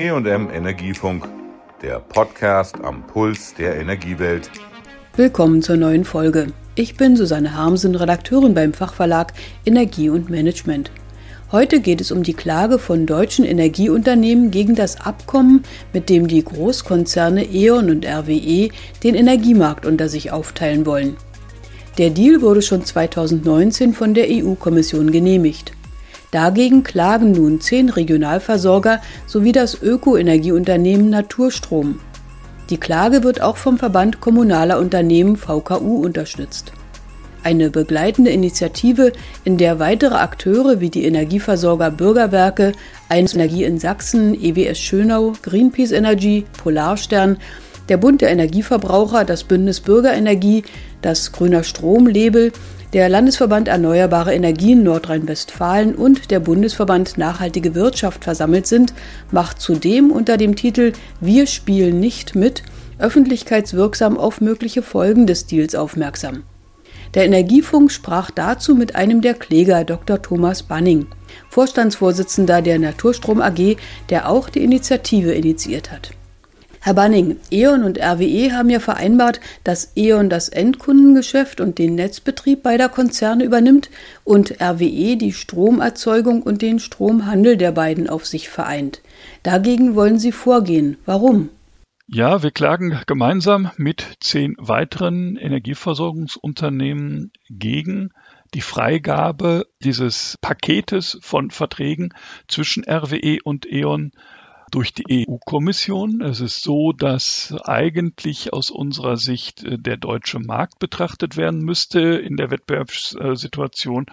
EM Energiefunk, der Podcast am Puls der Energiewelt. Willkommen zur neuen Folge. Ich bin Susanne Harmsen, Redakteurin beim Fachverlag Energie und Management. Heute geht es um die Klage von deutschen Energieunternehmen gegen das Abkommen, mit dem die Großkonzerne E.ON und RWE den Energiemarkt unter sich aufteilen wollen. Der Deal wurde schon 2019 von der EU-Kommission genehmigt. Dagegen klagen nun zehn Regionalversorger sowie das Ökoenergieunternehmen Naturstrom. Die Klage wird auch vom Verband kommunaler Unternehmen VKU unterstützt. Eine begleitende Initiative, in der weitere Akteure wie die Energieversorger Bürgerwerke, 1 Energie in Sachsen, EWS Schönau, Greenpeace Energy, Polarstern, der Bund der Energieverbraucher, das Bündnis Bürgerenergie, das Grüner Strom-Label, der Landesverband Erneuerbare Energien Nordrhein-Westfalen und der Bundesverband Nachhaltige Wirtschaft versammelt sind, macht zudem unter dem Titel Wir spielen nicht mit öffentlichkeitswirksam auf mögliche Folgen des Deals aufmerksam. Der Energiefunk sprach dazu mit einem der Kläger, Dr. Thomas Banning, Vorstandsvorsitzender der Naturstrom AG, der auch die Initiative initiiert hat. Herr Banning, E.ON und RWE haben ja vereinbart, dass E.ON das Endkundengeschäft und den Netzbetrieb beider Konzerne übernimmt und RWE die Stromerzeugung und den Stromhandel der beiden auf sich vereint. Dagegen wollen Sie vorgehen. Warum? Ja, wir klagen gemeinsam mit zehn weiteren Energieversorgungsunternehmen gegen die Freigabe dieses Paketes von Verträgen zwischen RWE und E.ON durch die EU-Kommission. Es ist so, dass eigentlich aus unserer Sicht äh, der deutsche Markt betrachtet werden müsste in der Wettbewerbssituation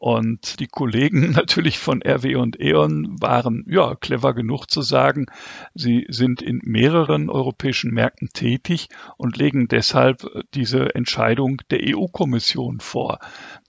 und die Kollegen natürlich von RW und E.ON waren ja clever genug zu sagen, sie sind in mehreren europäischen Märkten tätig und legen deshalb diese Entscheidung der EU-Kommission vor.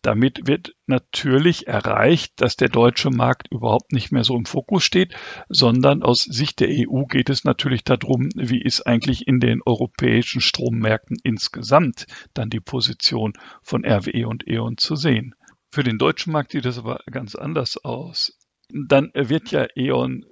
Damit wird natürlich erreicht, dass der deutsche Markt überhaupt nicht mehr so im Fokus steht, sondern aus Sicht der EU geht es natürlich darum, wie ist eigentlich in den europäischen Strommärkten insgesamt dann die Position von RWE und E.ON zu sehen. Für den deutschen Markt sieht das aber ganz anders aus. Dann wird ja E.ON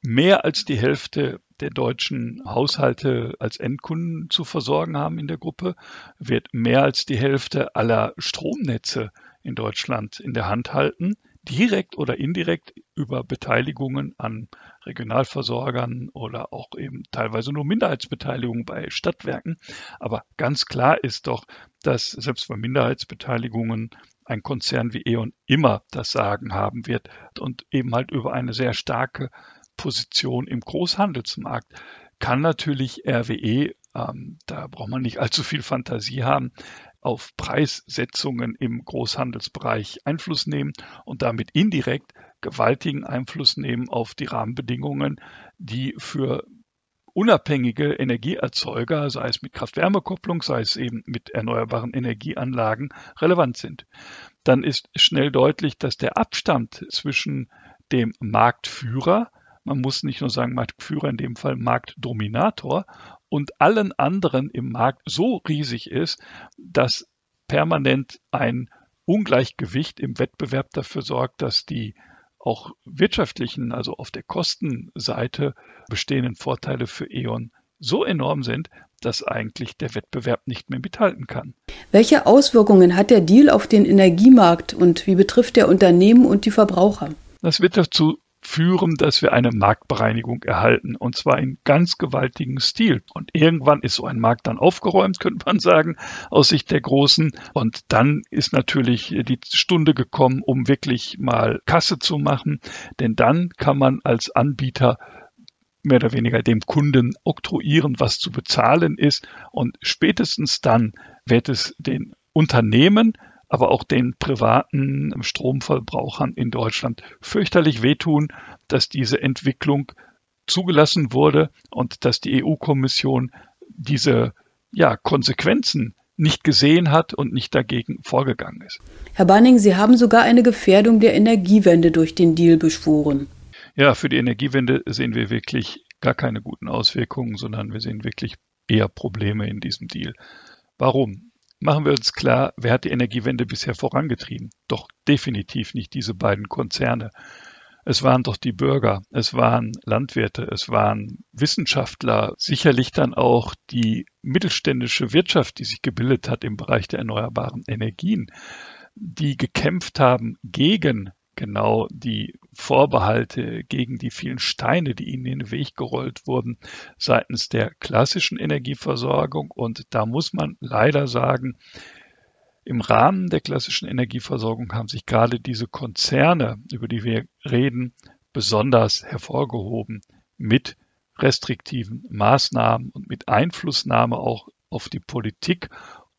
mehr als die Hälfte der deutschen Haushalte als Endkunden zu versorgen haben in der Gruppe, wird mehr als die Hälfte aller Stromnetze in Deutschland in der Hand halten, direkt oder indirekt über Beteiligungen an Regionalversorgern oder auch eben teilweise nur Minderheitsbeteiligungen bei Stadtwerken. Aber ganz klar ist doch, dass selbst bei Minderheitsbeteiligungen ein Konzern wie E.ON immer das Sagen haben wird und eben halt über eine sehr starke Position im Großhandelsmarkt kann natürlich RWE, ähm, da braucht man nicht allzu viel Fantasie haben, auf Preissetzungen im Großhandelsbereich Einfluss nehmen und damit indirekt gewaltigen Einfluss nehmen auf die Rahmenbedingungen, die für unabhängige Energieerzeuger, sei es mit Kraft-Wärme-Kopplung, sei es eben mit erneuerbaren Energieanlagen, relevant sind. Dann ist schnell deutlich, dass der Abstand zwischen dem Marktführer, man muss nicht nur sagen Marktführer, in dem Fall Marktdominator, und allen anderen im Markt so riesig ist, dass permanent ein Ungleichgewicht im Wettbewerb dafür sorgt, dass die auch wirtschaftlichen, also auf der Kostenseite bestehenden Vorteile für E.ON so enorm sind, dass eigentlich der Wettbewerb nicht mehr mithalten kann. Welche Auswirkungen hat der Deal auf den Energiemarkt und wie betrifft der Unternehmen und die Verbraucher? Das wird dazu führen, dass wir eine Marktbereinigung erhalten und zwar in ganz gewaltigem Stil. Und irgendwann ist so ein Markt dann aufgeräumt, könnte man sagen, aus Sicht der Großen. Und dann ist natürlich die Stunde gekommen, um wirklich mal Kasse zu machen, denn dann kann man als Anbieter mehr oder weniger dem Kunden oktroyieren, was zu bezahlen ist. Und spätestens dann wird es den Unternehmen aber auch den privaten Stromverbrauchern in Deutschland fürchterlich wehtun, dass diese Entwicklung zugelassen wurde und dass die EU-Kommission diese ja, Konsequenzen nicht gesehen hat und nicht dagegen vorgegangen ist. Herr Banning, Sie haben sogar eine Gefährdung der Energiewende durch den Deal beschworen. Ja, für die Energiewende sehen wir wirklich gar keine guten Auswirkungen, sondern wir sehen wirklich eher Probleme in diesem Deal. Warum? Machen wir uns klar, wer hat die Energiewende bisher vorangetrieben? Doch definitiv nicht diese beiden Konzerne. Es waren doch die Bürger, es waren Landwirte, es waren Wissenschaftler, sicherlich dann auch die mittelständische Wirtschaft, die sich gebildet hat im Bereich der erneuerbaren Energien, die gekämpft haben gegen genau die Vorbehalte gegen die vielen Steine, die ihnen in den Weg gerollt wurden seitens der klassischen Energieversorgung. Und da muss man leider sagen, im Rahmen der klassischen Energieversorgung haben sich gerade diese Konzerne, über die wir reden, besonders hervorgehoben mit restriktiven Maßnahmen und mit Einflussnahme auch auf die Politik,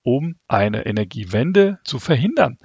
um eine Energiewende zu verhindern.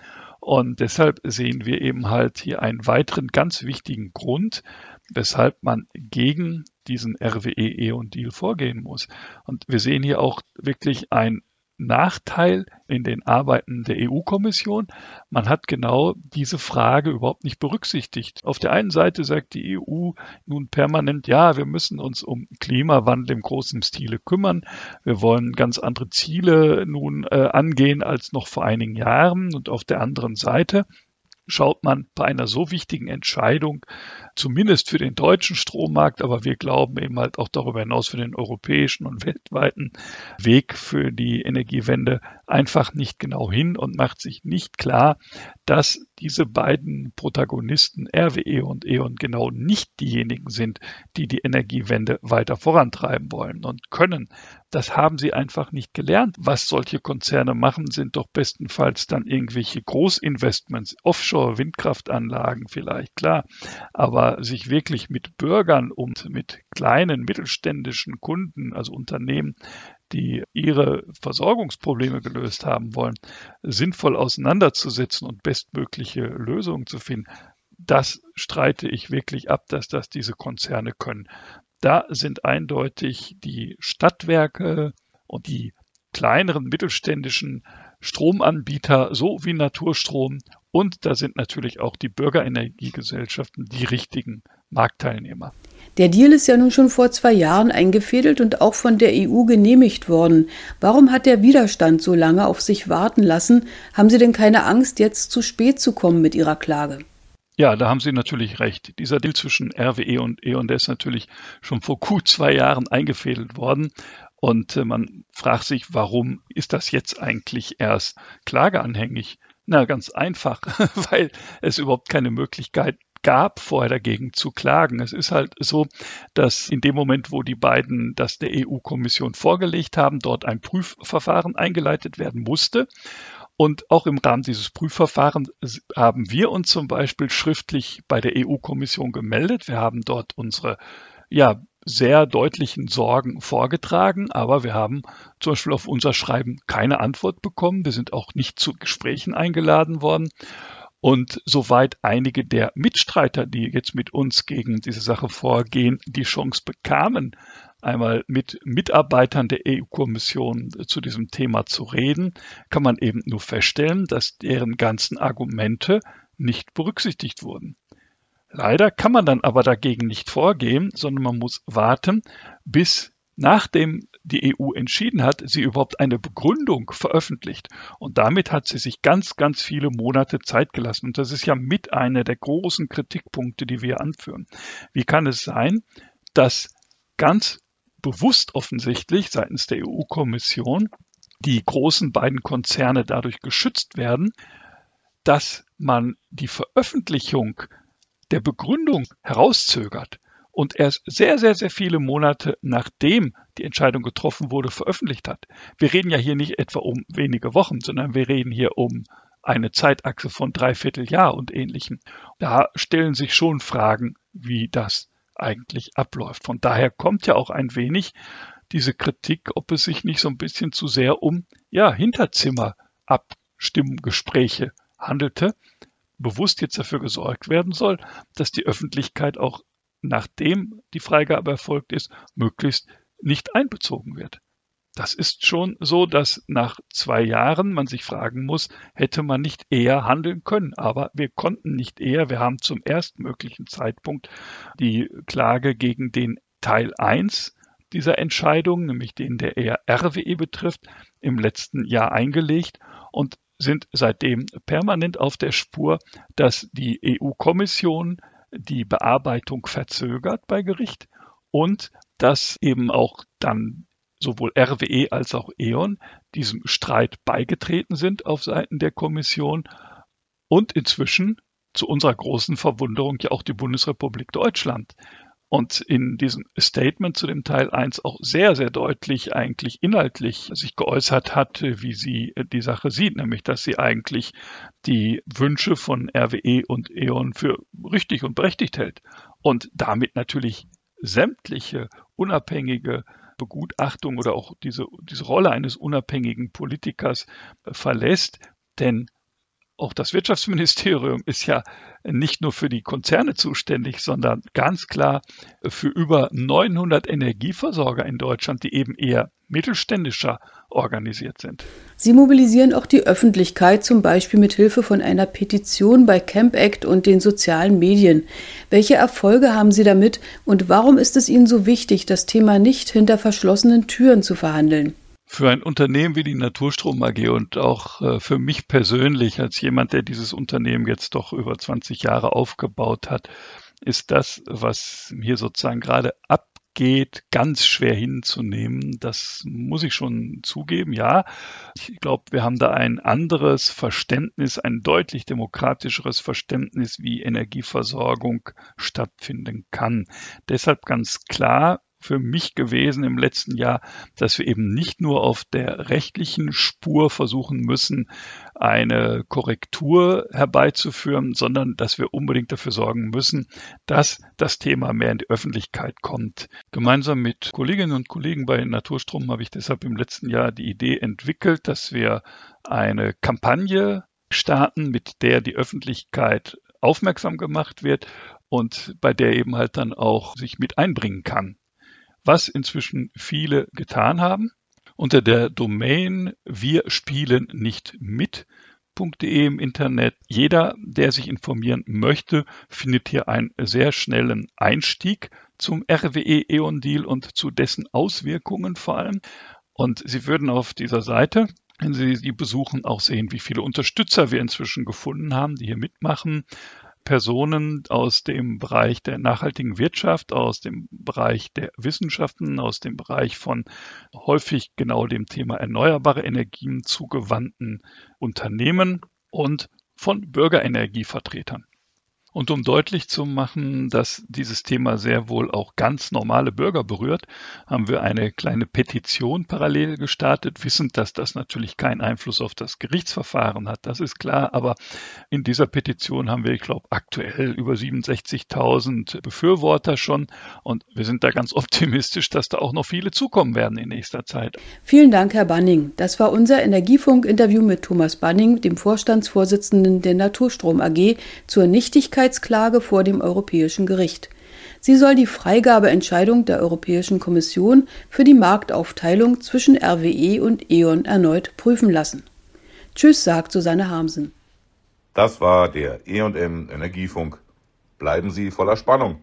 Und deshalb sehen wir eben halt hier einen weiteren ganz wichtigen Grund, weshalb man gegen diesen RWE-E-Und-Deal vorgehen muss. Und wir sehen hier auch wirklich ein Nachteil in den Arbeiten der EU-Kommission. Man hat genau diese Frage überhaupt nicht berücksichtigt. Auf der einen Seite sagt die EU nun permanent, ja, wir müssen uns um Klimawandel im großen Stile kümmern. Wir wollen ganz andere Ziele nun äh, angehen als noch vor einigen Jahren. Und auf der anderen Seite schaut man bei einer so wichtigen Entscheidung, zumindest für den deutschen Strommarkt, aber wir glauben eben halt auch darüber hinaus für den europäischen und weltweiten Weg für die Energiewende einfach nicht genau hin und macht sich nicht klar, dass diese beiden Protagonisten RWE und E.ON genau nicht diejenigen sind, die die Energiewende weiter vorantreiben wollen und können. Das haben sie einfach nicht gelernt. Was solche Konzerne machen, sind doch bestenfalls dann irgendwelche Großinvestments, Offshore-Windkraftanlagen vielleicht, klar. Aber sich wirklich mit Bürgern und mit kleinen mittelständischen Kunden, also Unternehmen, die ihre Versorgungsprobleme gelöst haben wollen, sinnvoll auseinanderzusetzen und bestmögliche Lösungen zu finden, das streite ich wirklich ab, dass das diese Konzerne können. Da sind eindeutig die Stadtwerke und die kleineren mittelständischen Stromanbieter so wie Naturstrom und da sind natürlich auch die Bürgerenergiegesellschaften die richtigen Marktteilnehmer. Der Deal ist ja nun schon vor zwei Jahren eingefädelt und auch von der EU genehmigt worden. Warum hat der Widerstand so lange auf sich warten lassen? Haben Sie denn keine Angst, jetzt zu spät zu kommen mit Ihrer Klage? Ja, da haben Sie natürlich recht. Dieser Deal zwischen RWE und E.ON, der ist natürlich schon vor gut zwei Jahren eingefädelt worden. Und äh, man fragt sich, warum ist das jetzt eigentlich erst klageanhängig? Na, ganz einfach, weil es überhaupt keine Möglichkeit gab, vorher dagegen zu klagen. Es ist halt so, dass in dem Moment, wo die beiden das der EU-Kommission vorgelegt haben, dort ein Prüfverfahren eingeleitet werden musste. Und auch im Rahmen dieses Prüfverfahrens haben wir uns zum Beispiel schriftlich bei der EU-Kommission gemeldet. Wir haben dort unsere ja, sehr deutlichen Sorgen vorgetragen, aber wir haben zum Beispiel auf unser Schreiben keine Antwort bekommen. Wir sind auch nicht zu Gesprächen eingeladen worden. Und soweit einige der Mitstreiter, die jetzt mit uns gegen diese Sache vorgehen, die Chance bekamen, einmal mit Mitarbeitern der EU-Kommission zu diesem Thema zu reden, kann man eben nur feststellen, dass deren ganzen Argumente nicht berücksichtigt wurden. Leider kann man dann aber dagegen nicht vorgehen, sondern man muss warten, bis nachdem die EU entschieden hat, sie überhaupt eine Begründung veröffentlicht. Und damit hat sie sich ganz, ganz viele Monate Zeit gelassen. Und das ist ja mit einer der großen Kritikpunkte, die wir anführen. Wie kann es sein, dass ganz bewusst offensichtlich seitens der EU-Kommission die großen beiden Konzerne dadurch geschützt werden, dass man die Veröffentlichung der Begründung herauszögert und erst sehr, sehr, sehr viele Monate nachdem die Entscheidung getroffen wurde, veröffentlicht hat. Wir reden ja hier nicht etwa um wenige Wochen, sondern wir reden hier um eine Zeitachse von dreiviertel Jahr und ähnlichem. Da stellen sich schon Fragen, wie das eigentlich abläuft. Von daher kommt ja auch ein wenig diese Kritik, ob es sich nicht so ein bisschen zu sehr um ja, Hinterzimmerabstimmgespräche handelte, bewusst jetzt dafür gesorgt werden soll, dass die Öffentlichkeit auch nachdem die Freigabe erfolgt ist, möglichst nicht einbezogen wird. Das ist schon so, dass nach zwei Jahren man sich fragen muss, hätte man nicht eher handeln können. Aber wir konnten nicht eher. Wir haben zum erstmöglichen Zeitpunkt die Klage gegen den Teil 1 dieser Entscheidung, nämlich den der eher RWE betrifft, im letzten Jahr eingelegt und sind seitdem permanent auf der Spur, dass die EU-Kommission die Bearbeitung verzögert bei Gericht und dass eben auch dann sowohl RWE als auch E.ON diesem Streit beigetreten sind auf Seiten der Kommission und inzwischen zu unserer großen Verwunderung ja auch die Bundesrepublik Deutschland und in diesem Statement zu dem Teil 1 auch sehr, sehr deutlich eigentlich inhaltlich sich geäußert hat, wie sie die Sache sieht, nämlich dass sie eigentlich die Wünsche von RWE und E.ON für richtig und berechtigt hält und damit natürlich sämtliche unabhängige Begutachtung oder auch diese, diese Rolle eines unabhängigen Politikers verlässt. Denn auch das Wirtschaftsministerium ist ja nicht nur für die Konzerne zuständig, sondern ganz klar für über 900 Energieversorger in Deutschland, die eben eher mittelständischer organisiert sind. Sie mobilisieren auch die Öffentlichkeit, zum Beispiel mit Hilfe von einer Petition bei Camp Act und den sozialen Medien. Welche Erfolge haben Sie damit und warum ist es Ihnen so wichtig, das Thema nicht hinter verschlossenen Türen zu verhandeln? Für ein Unternehmen wie die Naturstrom AG und auch äh, für mich persönlich als jemand, der dieses Unternehmen jetzt doch über 20 Jahre aufgebaut hat, ist das, was hier sozusagen gerade abgeht, ganz schwer hinzunehmen. Das muss ich schon zugeben. Ja, ich glaube, wir haben da ein anderes Verständnis, ein deutlich demokratischeres Verständnis, wie Energieversorgung stattfinden kann. Deshalb ganz klar, für mich gewesen im letzten Jahr, dass wir eben nicht nur auf der rechtlichen Spur versuchen müssen, eine Korrektur herbeizuführen, sondern dass wir unbedingt dafür sorgen müssen, dass das Thema mehr in die Öffentlichkeit kommt. Gemeinsam mit Kolleginnen und Kollegen bei Naturstrom habe ich deshalb im letzten Jahr die Idee entwickelt, dass wir eine Kampagne starten, mit der die Öffentlichkeit aufmerksam gemacht wird und bei der eben halt dann auch sich mit einbringen kann was inzwischen viele getan haben. Unter der Domain wir spielen nicht mit.de im Internet. Jeder, der sich informieren möchte, findet hier einen sehr schnellen Einstieg zum RWE E.ON Deal und zu dessen Auswirkungen vor allem. Und Sie würden auf dieser Seite wenn Sie die besuchen, auch sehen, wie viele Unterstützer wir inzwischen gefunden haben, die hier mitmachen. Personen aus dem Bereich der nachhaltigen Wirtschaft, aus dem Bereich der Wissenschaften, aus dem Bereich von häufig genau dem Thema erneuerbare Energien zugewandten Unternehmen und von Bürgerenergievertretern. Und um deutlich zu machen, dass dieses Thema sehr wohl auch ganz normale Bürger berührt, haben wir eine kleine Petition parallel gestartet, wissend, dass das natürlich keinen Einfluss auf das Gerichtsverfahren hat. Das ist klar. Aber in dieser Petition haben wir, ich glaube, aktuell über 67.000 Befürworter schon. Und wir sind da ganz optimistisch, dass da auch noch viele zukommen werden in nächster Zeit. Vielen Dank, Herr Banning. Das war unser Energiefunk-Interview mit Thomas Banning, dem Vorstandsvorsitzenden der Naturstrom AG, zur Nichtigkeit Unsittlichkeitsklage vor dem Europäischen Gericht. Sie soll die Freigabeentscheidung der Europäischen Kommission für die Marktaufteilung zwischen RWE und E.ON erneut prüfen lassen. Tschüss, sagt Susanne Harmsen. Das war der E&M Energiefunk. Bleiben Sie voller Spannung.